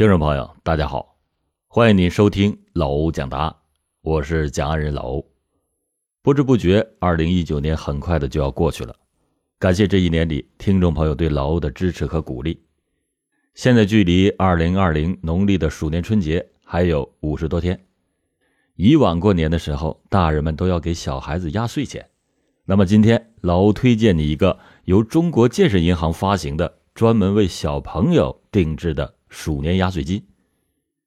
听众朋友，大家好，欢迎您收听老欧讲答案，我是讲案人老欧。不知不觉，二零一九年很快的就要过去了，感谢这一年里听众朋友对老欧的支持和鼓励。现在距离二零二零农历的鼠年春节还有五十多天。以往过年的时候，大人们都要给小孩子压岁钱，那么今天老欧推荐你一个由中国建设银行发行的专门为小朋友定制的。鼠年压岁金，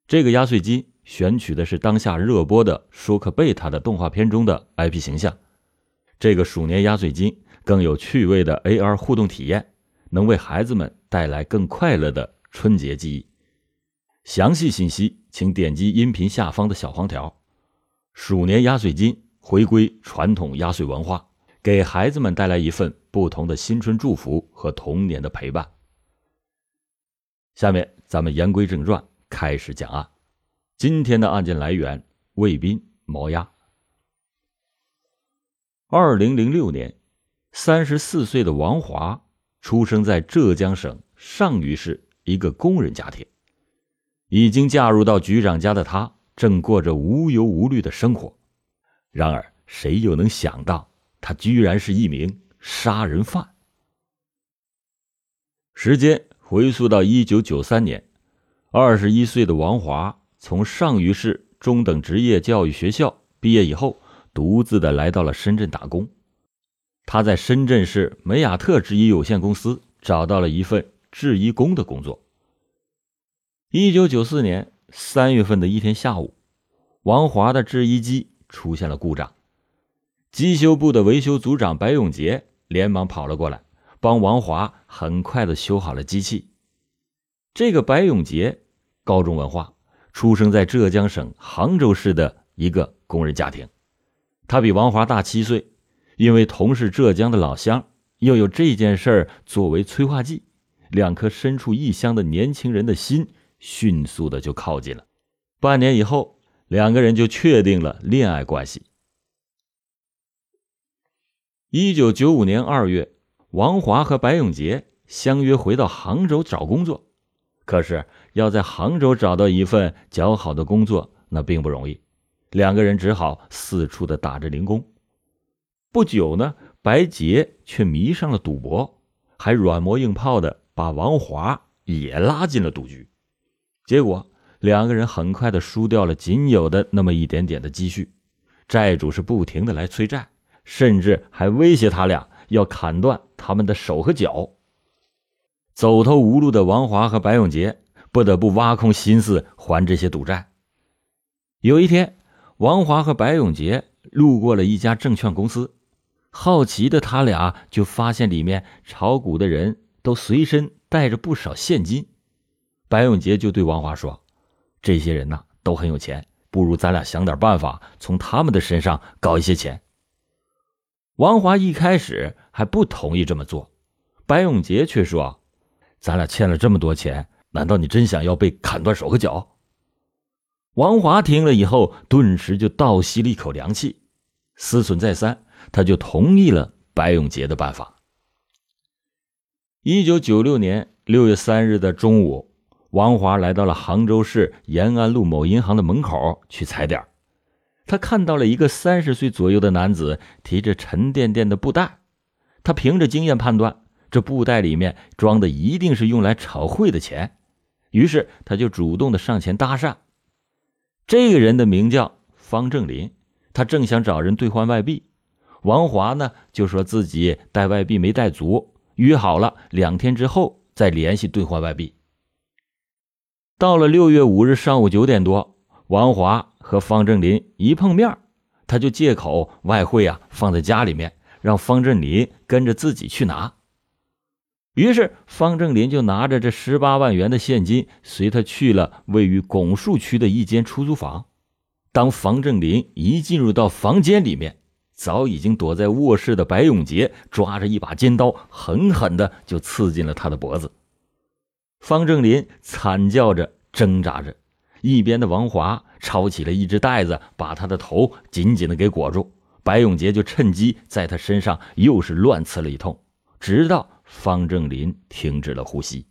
这个压岁金选取的是当下热播的《舒克贝塔》的动画片中的 IP 形象。这个鼠年压岁金更有趣味的 AR 互动体验，能为孩子们带来更快乐的春节记忆。详细信息请点击音频下方的小黄条。鼠年压岁金回归传统压岁文化，给孩子们带来一份不同的新春祝福和童年的陪伴。下面咱们言归正传，开始讲案。今天的案件来源：卫滨毛鸭。二零零六年，三十四岁的王华出生在浙江省上虞市一个工人家庭。已经嫁入到局长家的他，正过着无忧无虑的生活。然而，谁又能想到，他居然是一名杀人犯？时间。回溯到一九九三年，二十一岁的王华从上虞市中等职业教育学校毕业以后，独自的来到了深圳打工。他在深圳市美雅特制衣有限公司找到了一份制衣工的工作。一九九四年三月份的一天下午，王华的制衣机出现了故障，机修部的维修组长白永杰连忙跑了过来。帮王华很快的修好了机器。这个白永杰，高中文化，出生在浙江省杭州市的一个工人家庭。他比王华大七岁，因为同是浙江的老乡，又有这件事儿作为催化剂，两颗身处异乡的年轻人的心迅速的就靠近了。半年以后，两个人就确定了恋爱关系。一九九五年二月。王华和白永杰相约回到杭州找工作，可是要在杭州找到一份较好的工作，那并不容易。两个人只好四处的打着零工。不久呢，白杰却迷上了赌博，还软磨硬泡的把王华也拉进了赌局。结果两个人很快的输掉了仅有的那么一点点的积蓄，债主是不停的来催债，甚至还威胁他俩。要砍断他们的手和脚。走投无路的王华和白永杰不得不挖空心思还这些赌债。有一天，王华和白永杰路过了一家证券公司，好奇的他俩就发现里面炒股的人都随身带着不少现金。白永杰就对王华说：“这些人呐都很有钱，不如咱俩想点办法，从他们的身上搞一些钱。”王华一开始还不同意这么做，白永杰却说：“咱俩欠了这么多钱，难道你真想要被砍断手和脚？”王华听了以后，顿时就倒吸了一口凉气，思忖再三，他就同意了白永杰的办法。一九九六年六月三日的中午，王华来到了杭州市延安路某银行的门口去踩点。他看到了一个三十岁左右的男子提着沉甸甸的布袋，他凭着经验判断，这布袋里面装的一定是用来炒汇的钱，于是他就主动的上前搭讪。这个人的名叫方正林，他正想找人兑换外币，王华呢就说自己带外币没带足，约好了两天之后再联系兑换外币。到了六月五日上午九点多，王华。和方正林一碰面，他就借口外汇啊放在家里面，让方正林跟着自己去拿。于是方正林就拿着这十八万元的现金，随他去了位于拱墅区的一间出租房。当方正林一进入到房间里面，早已经躲在卧室的白永杰抓着一把尖刀，狠狠的就刺进了他的脖子。方正林惨叫着挣扎着。一边的王华抄起了一只袋子，把他的头紧紧的给裹住。白永杰就趁机在他身上又是乱刺了一通，直到方正林停止了呼吸。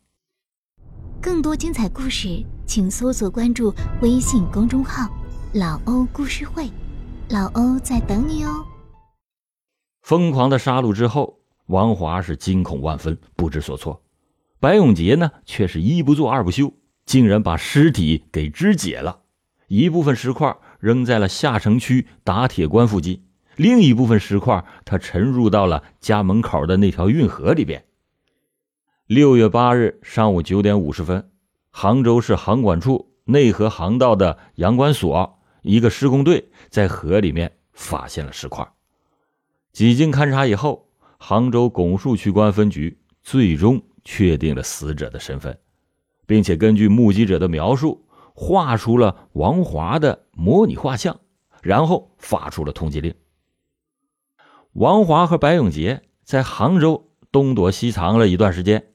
更多精彩故事。请搜索关注微信公众号“老欧故事会”，老欧在等你哦。疯狂的杀戮之后，王华是惊恐万分，不知所措。白永杰呢，却是一不做二不休，竟然把尸体给肢解了，一部分石块扔在了下城区打铁关附近，另一部分石块他沉入到了家门口的那条运河里边。六月八日上午九点五十分，杭州市航管处内河航道的阳关所一个施工队在河里面发现了石块。几经勘查以后，杭州拱墅区公安分局最终确定了死者的身份，并且根据目击者的描述画出了王华的模拟画像，然后发出了通缉令。王华和白永杰在杭州东躲西藏了一段时间，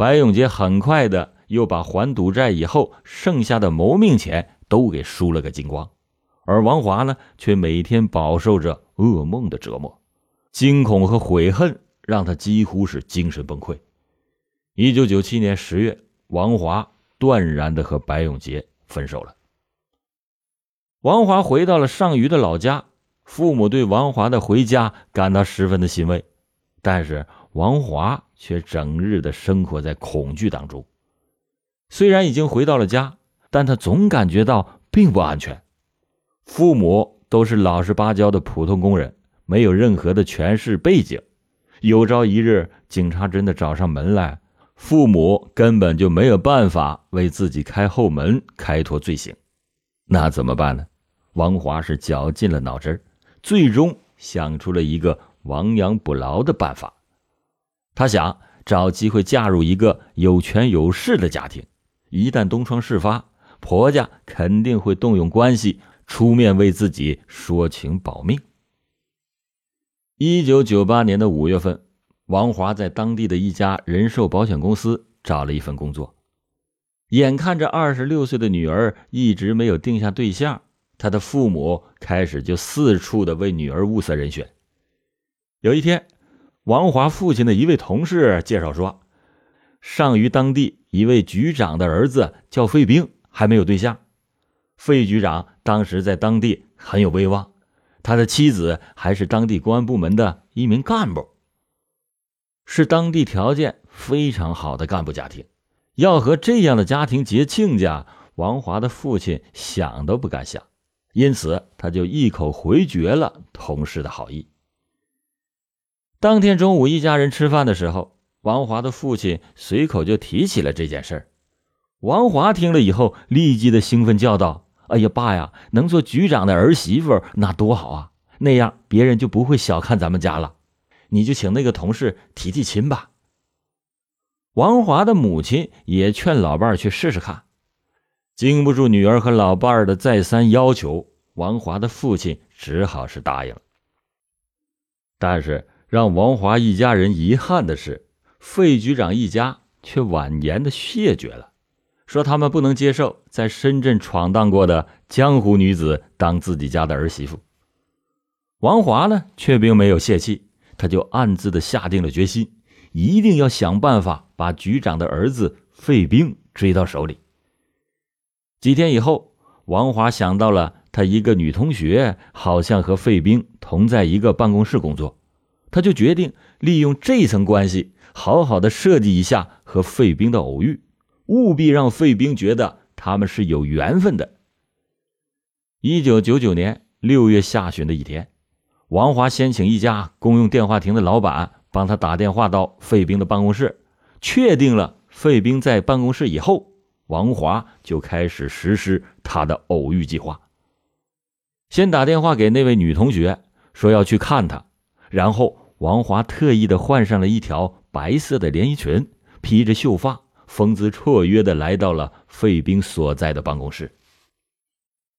白永杰很快的又把还赌债以后剩下的谋命钱都给输了个精光，而王华呢，却每天饱受着噩梦的折磨。惊恐和悔恨让他几乎是精神崩溃。一九九七年十月，王华断然的和白永杰分手了。王华回到了上虞的老家，父母对王华的回家感到十分的欣慰，但是王华却整日的生活在恐惧当中。虽然已经回到了家，但他总感觉到并不安全。父母都是老实巴交的普通工人。没有任何的权势背景，有朝一日警察真的找上门来，父母根本就没有办法为自己开后门开脱罪行，那怎么办呢？王华是绞尽了脑汁最终想出了一个亡羊补牢的办法。他想找机会嫁入一个有权有势的家庭，一旦东窗事发，婆家肯定会动用关系出面为自己说情保命。一九九八年的五月份，王华在当地的一家人寿保险公司找了一份工作。眼看着二十六岁的女儿一直没有定下对象，他的父母开始就四处的为女儿物色人选。有一天，王华父亲的一位同事介绍说，上虞当地一位局长的儿子叫费兵，还没有对象。费局长当时在当地很有威望。他的妻子还是当地公安部门的一名干部，是当地条件非常好的干部家庭。要和这样的家庭结亲家，王华的父亲想都不敢想，因此他就一口回绝了同事的好意。当天中午，一家人吃饭的时候，王华的父亲随口就提起了这件事王华听了以后，立即的兴奋叫道。哎呀，爸呀，能做局长的儿媳妇那多好啊！那样别人就不会小看咱们家了。你就请那个同事提提亲吧。王华的母亲也劝老伴儿去试试看，经不住女儿和老伴儿的再三要求，王华的父亲只好是答应了。但是让王华一家人遗憾的是，费局长一家却婉言的谢绝了。说他们不能接受在深圳闯荡过的江湖女子当自己家的儿媳妇。王华呢，却并没有泄气，他就暗自的下定了决心，一定要想办法把局长的儿子费兵追到手里。几天以后，王华想到了他一个女同学好像和费兵同在一个办公室工作，他就决定利用这层关系，好好的设计一下和费兵的偶遇。务必让费兵觉得他们是有缘分的。一九九九年六月下旬的一天，王华先请一家公用电话亭的老板帮他打电话到费兵的办公室，确定了费兵在办公室以后，王华就开始实施他的偶遇计划。先打电话给那位女同学，说要去看她，然后王华特意的换上了一条白色的连衣裙，披着秀发。风姿绰约的来到了费兵所在的办公室，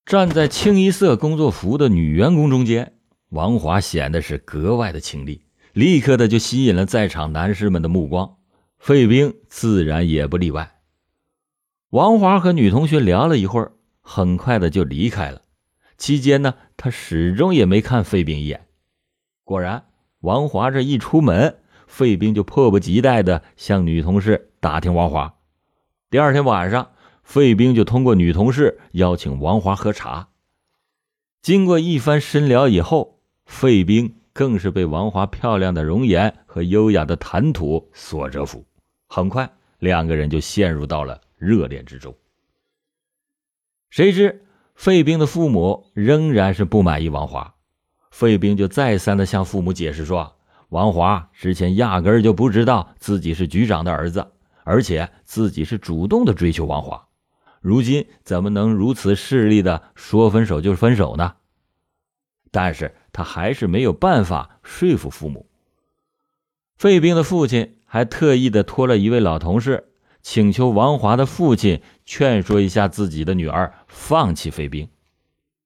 站在清一色工作服的女员工中间，王华显得是格外的清丽，立刻的就吸引了在场男士们的目光，费兵自然也不例外。王华和女同学聊了一会儿，很快的就离开了。期间呢，他始终也没看费兵一眼。果然，王华这一出门。费兵就迫不及待地向女同事打听王华。第二天晚上，费冰就通过女同事邀请王华喝茶。经过一番深聊以后，费冰更是被王华漂亮的容颜和优雅的谈吐所折服。很快，两个人就陷入到了热恋之中。谁知费冰的父母仍然是不满意王华，费冰就再三的向父母解释说，王华之前压根儿就不知道自己是局长的儿子，而且自己是主动的追求王华。如今怎么能如此势利的说分手就分手呢？但是他还是没有办法说服父母。费冰的父亲还特意的托了一位老同事，请求王华的父亲劝说一下自己的女儿放弃费冰。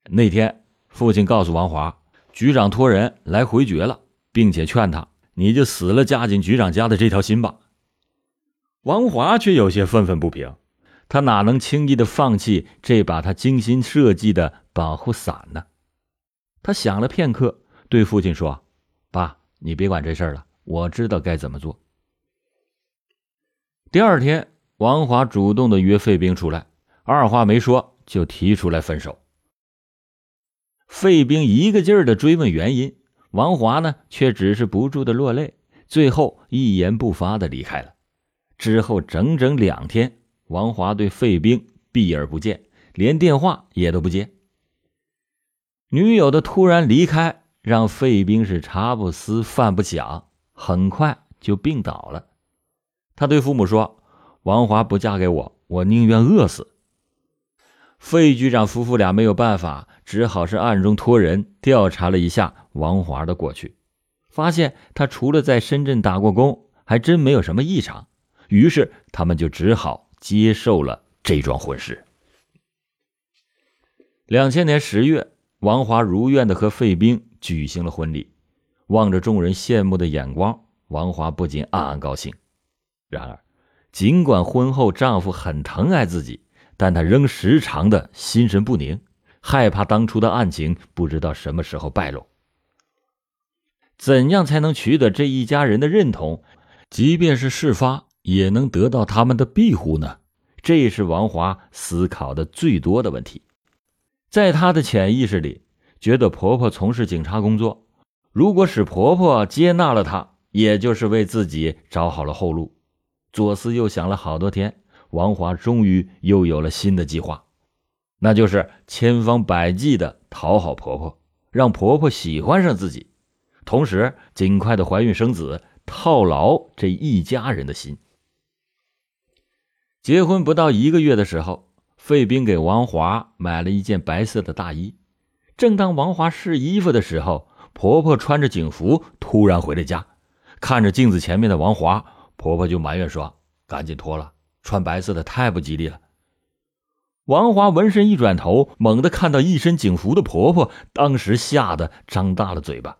那天，父亲告诉王华，局长托人来回绝了，并且劝他：“你就死了嫁进局长家的这条心吧。”王华却有些愤愤不平。他哪能轻易的放弃这把他精心设计的保护伞呢？他想了片刻，对父亲说：“爸，你别管这事儿了，我知道该怎么做。”第二天，王华主动的约费冰出来，二话没说就提出来分手。费兵一个劲儿的追问原因，王华呢却只是不住的落泪，最后一言不发的离开了。之后整整两天。王华对费兵避而不见，连电话也都不接。女友的突然离开让费兵是茶不思饭不想，很快就病倒了。他对父母说：“王华不嫁给我，我宁愿饿死。”费局长夫妇俩没有办法，只好是暗中托人调查了一下王华的过去，发现他除了在深圳打过工，还真没有什么异常。于是他们就只好。接受了这桩婚事。两千年十月，王华如愿的和费冰举行了婚礼。望着众人羡慕的眼光，王华不禁暗暗高兴。然而，尽管婚后丈夫很疼爱自己，但他仍时常的心神不宁，害怕当初的案情不知道什么时候败露。怎样才能取得这一家人的认同？即便是事发。也能得到他们的庇护呢？这是王华思考的最多的问题。在他的潜意识里，觉得婆婆从事警察工作，如果使婆婆接纳了她，也就是为自己找好了后路。左思右想了好多天，王华终于又有了新的计划，那就是千方百计的讨好婆婆，让婆婆喜欢上自己，同时尽快的怀孕生子，套牢这一家人的心。结婚不到一个月的时候，费斌给王华买了一件白色的大衣。正当王华试衣服的时候，婆婆穿着警服突然回了家，看着镜子前面的王华，婆婆就埋怨说：“赶紧脱了，穿白色的太不吉利了。”王华闻声一转头，猛地看到一身警服的婆婆，当时吓得张大了嘴巴。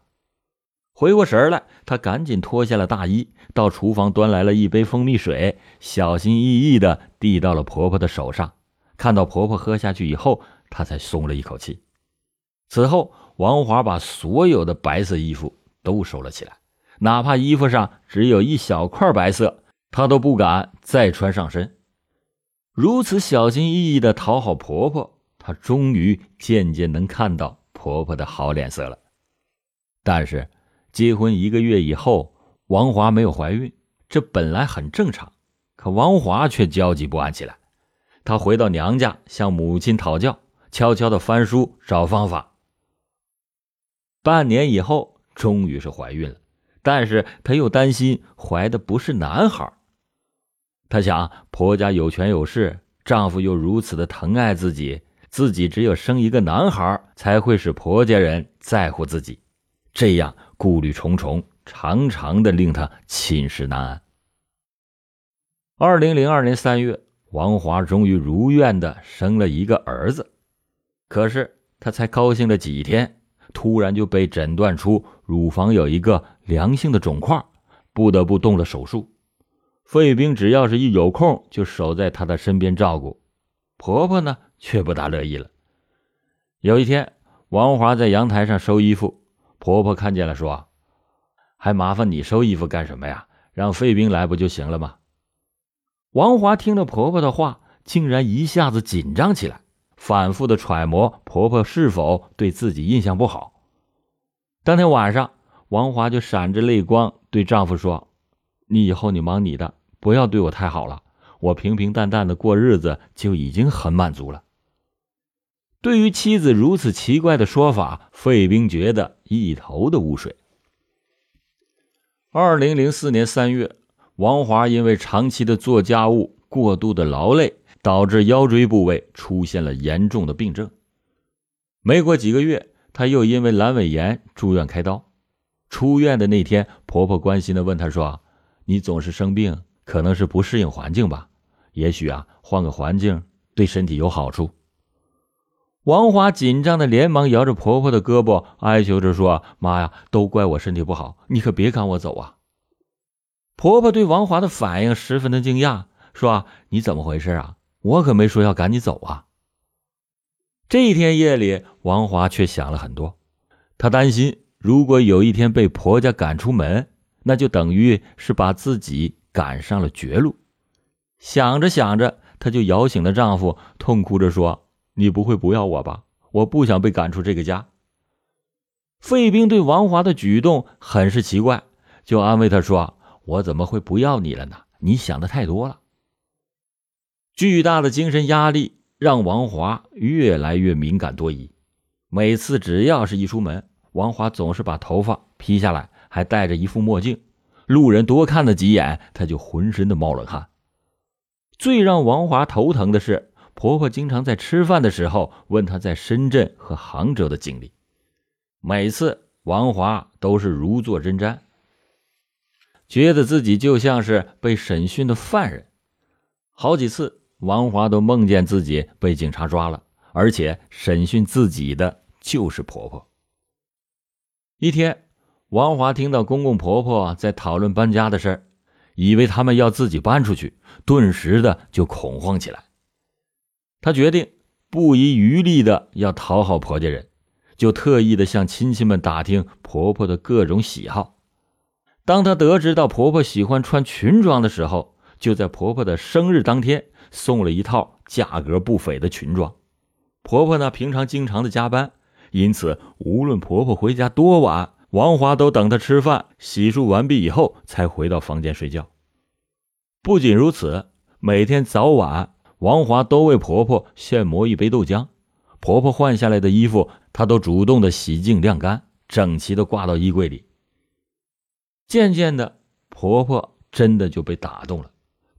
回过神来，他赶紧脱下了大衣，到厨房端来了一杯蜂蜜水，小心翼翼地递到了婆婆的手上。看到婆婆喝下去以后，他才松了一口气。此后，王华把所有的白色衣服都收了起来，哪怕衣服上只有一小块白色，她都不敢再穿上身。如此小心翼翼地讨好婆婆，她终于渐渐能看到婆婆的好脸色了。但是，结婚一个月以后，王华没有怀孕，这本来很正常。可王华却焦急不安起来。她回到娘家，向母亲讨教，悄悄的翻书找方法。半年以后，终于是怀孕了，但是她又担心怀的不是男孩。她想，婆家有权有势，丈夫又如此的疼爱自己，自己只有生一个男孩，才会使婆家人在乎自己。这样顾虑重重，常常的令她寝食难安。二零零二年三月，王华终于如愿的生了一个儿子，可是她才高兴了几天，突然就被诊断出乳房有一个良性的肿块，不得不动了手术。费冰只要是一有空，就守在她的身边照顾，婆婆呢却不大乐意了。有一天，王华在阳台上收衣服。婆婆看见了，说：“还麻烦你收衣服干什么呀？让费兵来不就行了吗？”王华听了婆婆的话，竟然一下子紧张起来，反复的揣摩婆婆是否对自己印象不好。当天晚上，王华就闪着泪光对丈夫说：“你以后你忙你的，不要对我太好了。我平平淡淡的过日子就已经很满足了。”对于妻子如此奇怪的说法，费兵觉得一头的雾水。二零零四年三月，王华因为长期的做家务、过度的劳累，导致腰椎部位出现了严重的病症。没过几个月，她又因为阑尾炎住院开刀。出院的那天，婆婆关心的问她说：“你总是生病，可能是不适应环境吧？也许啊，换个环境对身体有好处。”王华紧张的连忙摇着婆婆的胳膊，哀求着说：“妈呀，都怪我身体不好，你可别赶我走啊！”婆婆对王华的反应十分的惊讶，说：“你怎么回事啊？我可没说要赶你走啊！”这一天夜里，王华却想了很多，她担心如果有一天被婆家赶出门，那就等于是把自己赶上了绝路。想着想着，她就摇醒了丈夫，痛哭着说。你不会不要我吧？我不想被赶出这个家。费兵对王华的举动很是奇怪，就安慰他说：“我怎么会不要你了呢？你想的太多了。”巨大的精神压力让王华越来越敏感多疑。每次只要是一出门，王华总是把头发披下来，还戴着一副墨镜，路人多看了几眼，他就浑身的冒冷汗。最让王华头疼的是。婆婆经常在吃饭的时候问她在深圳和杭州的经历，每次王华都是如坐针毡，觉得自己就像是被审讯的犯人。好几次，王华都梦见自己被警察抓了，而且审讯自己的就是婆婆。一天，王华听到公公婆婆在讨论搬家的事儿，以为他们要自己搬出去，顿时的就恐慌起来。她决定不遗余力的要讨好婆家人，就特意的向亲戚们打听婆婆的各种喜好。当她得知到婆婆喜欢穿裙装的时候，就在婆婆的生日当天送了一套价格不菲的裙装。婆婆呢，平常经常的加班，因此无论婆婆回家多晚，王华都等她吃饭、洗漱完毕以后才回到房间睡觉。不仅如此，每天早晚。王华都为婆婆现磨一杯豆浆，婆婆换下来的衣服，她都主动的洗净晾干，整齐的挂到衣柜里。渐渐的，婆婆真的就被打动了，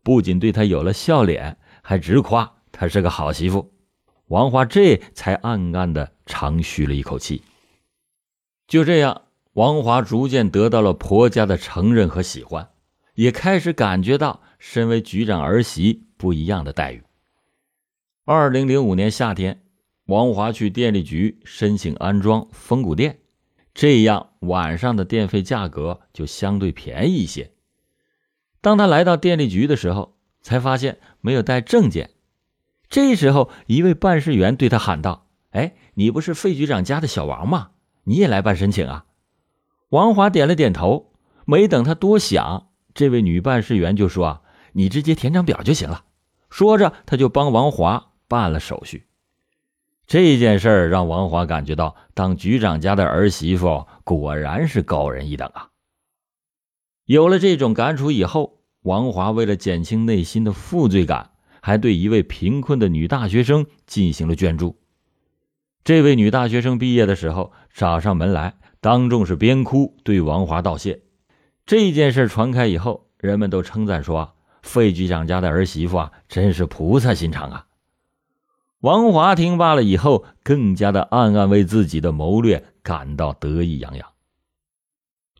不仅对她有了笑脸，还直夸她是个好媳妇。王华这才暗暗的长吁了一口气。就这样，王华逐渐得到了婆家的承认和喜欢，也开始感觉到身为局长儿媳不一样的待遇。二零零五年夏天，王华去电力局申请安装风谷电，这样晚上的电费价格就相对便宜一些。当他来到电力局的时候，才发现没有带证件。这时候，一位办事员对他喊道：“哎，你不是费局长家的小王吗？你也来办申请啊？”王华点了点头。没等他多想，这位女办事员就说：“啊，你直接填张表就行了。”说着，他就帮王华。办了手续，这件事让王华感觉到，当局长家的儿媳妇果然是高人一等啊。有了这种感触以后，王华为了减轻内心的负罪感，还对一位贫困的女大学生进行了捐助。这位女大学生毕业的时候找上门来，当众是边哭对王华道谢。这件事传开以后，人们都称赞说：“费局长家的儿媳妇啊，真是菩萨心肠啊。”王华听罢了以后，更加的暗暗为自己的谋略感到得意洋洋。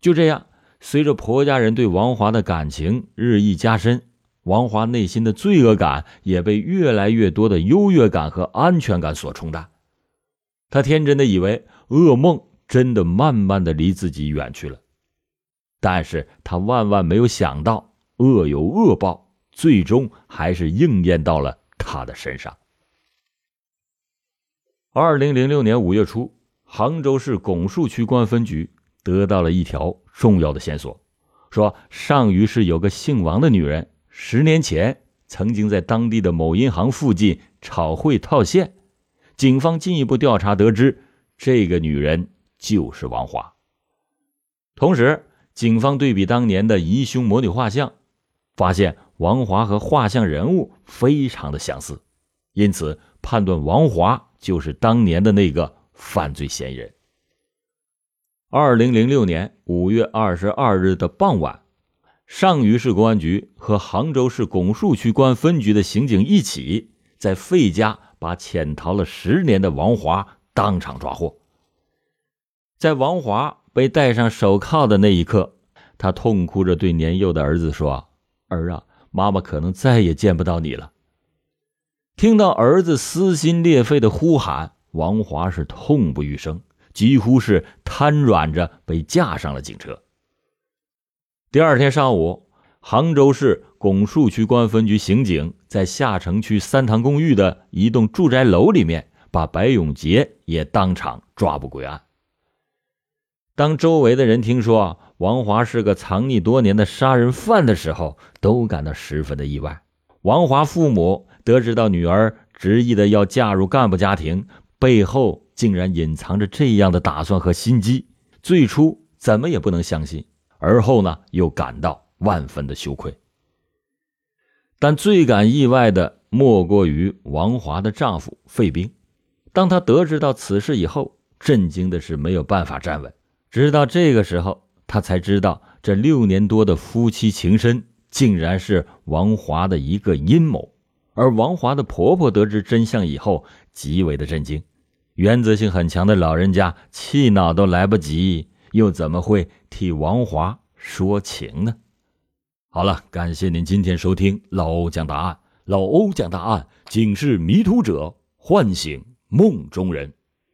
就这样，随着婆家人对王华的感情日益加深，王华内心的罪恶感也被越来越多的优越感和安全感所冲淡。他天真的以为噩梦真的慢慢的离自己远去了，但是他万万没有想到，恶有恶报，最终还是应验到了他的身上。二零零六年五月初，杭州市拱墅区公安分局得到了一条重要的线索，说上虞市有个姓王的女人，十年前曾经在当地的某银行附近炒汇套现。警方进一步调查得知，这个女人就是王华。同时，警方对比当年的疑凶模拟画像，发现王华和画像人物非常的相似，因此判断王华就是当年的那个犯罪嫌疑人。二零零六年五月二十二日的傍晚，上虞市公安局和杭州市拱墅区公安分局的刑警一起在费家。把潜逃了十年的王华当场抓获。在王华被戴上手铐的那一刻，他痛哭着对年幼的儿子说：“儿啊，妈妈可能再也见不到你了。”听到儿子撕心裂肺的呼喊，王华是痛不欲生，几乎是瘫软着被架上了警车。第二天上午，杭州市。拱墅区公安分局刑警在下城区三塘公寓的一栋住宅楼里面，把白永杰也当场抓捕归案。当周围的人听说王华是个藏匿多年的杀人犯的时候，都感到十分的意外。王华父母得知到女儿执意的要嫁入干部家庭，背后竟然隐藏着这样的打算和心机，最初怎么也不能相信，而后呢，又感到万分的羞愧。但最感意外的莫过于王华的丈夫费兵。当他得知到此事以后，震惊的是没有办法站稳。直到这个时候，他才知道这六年多的夫妻情深，竟然是王华的一个阴谋。而王华的婆婆得知真相以后，极为的震惊。原则性很强的老人家，气恼都来不及，又怎么会替王华说情呢？好了，感谢您今天收听老欧讲答案。老欧讲答案，警示迷途者，唤醒梦中人。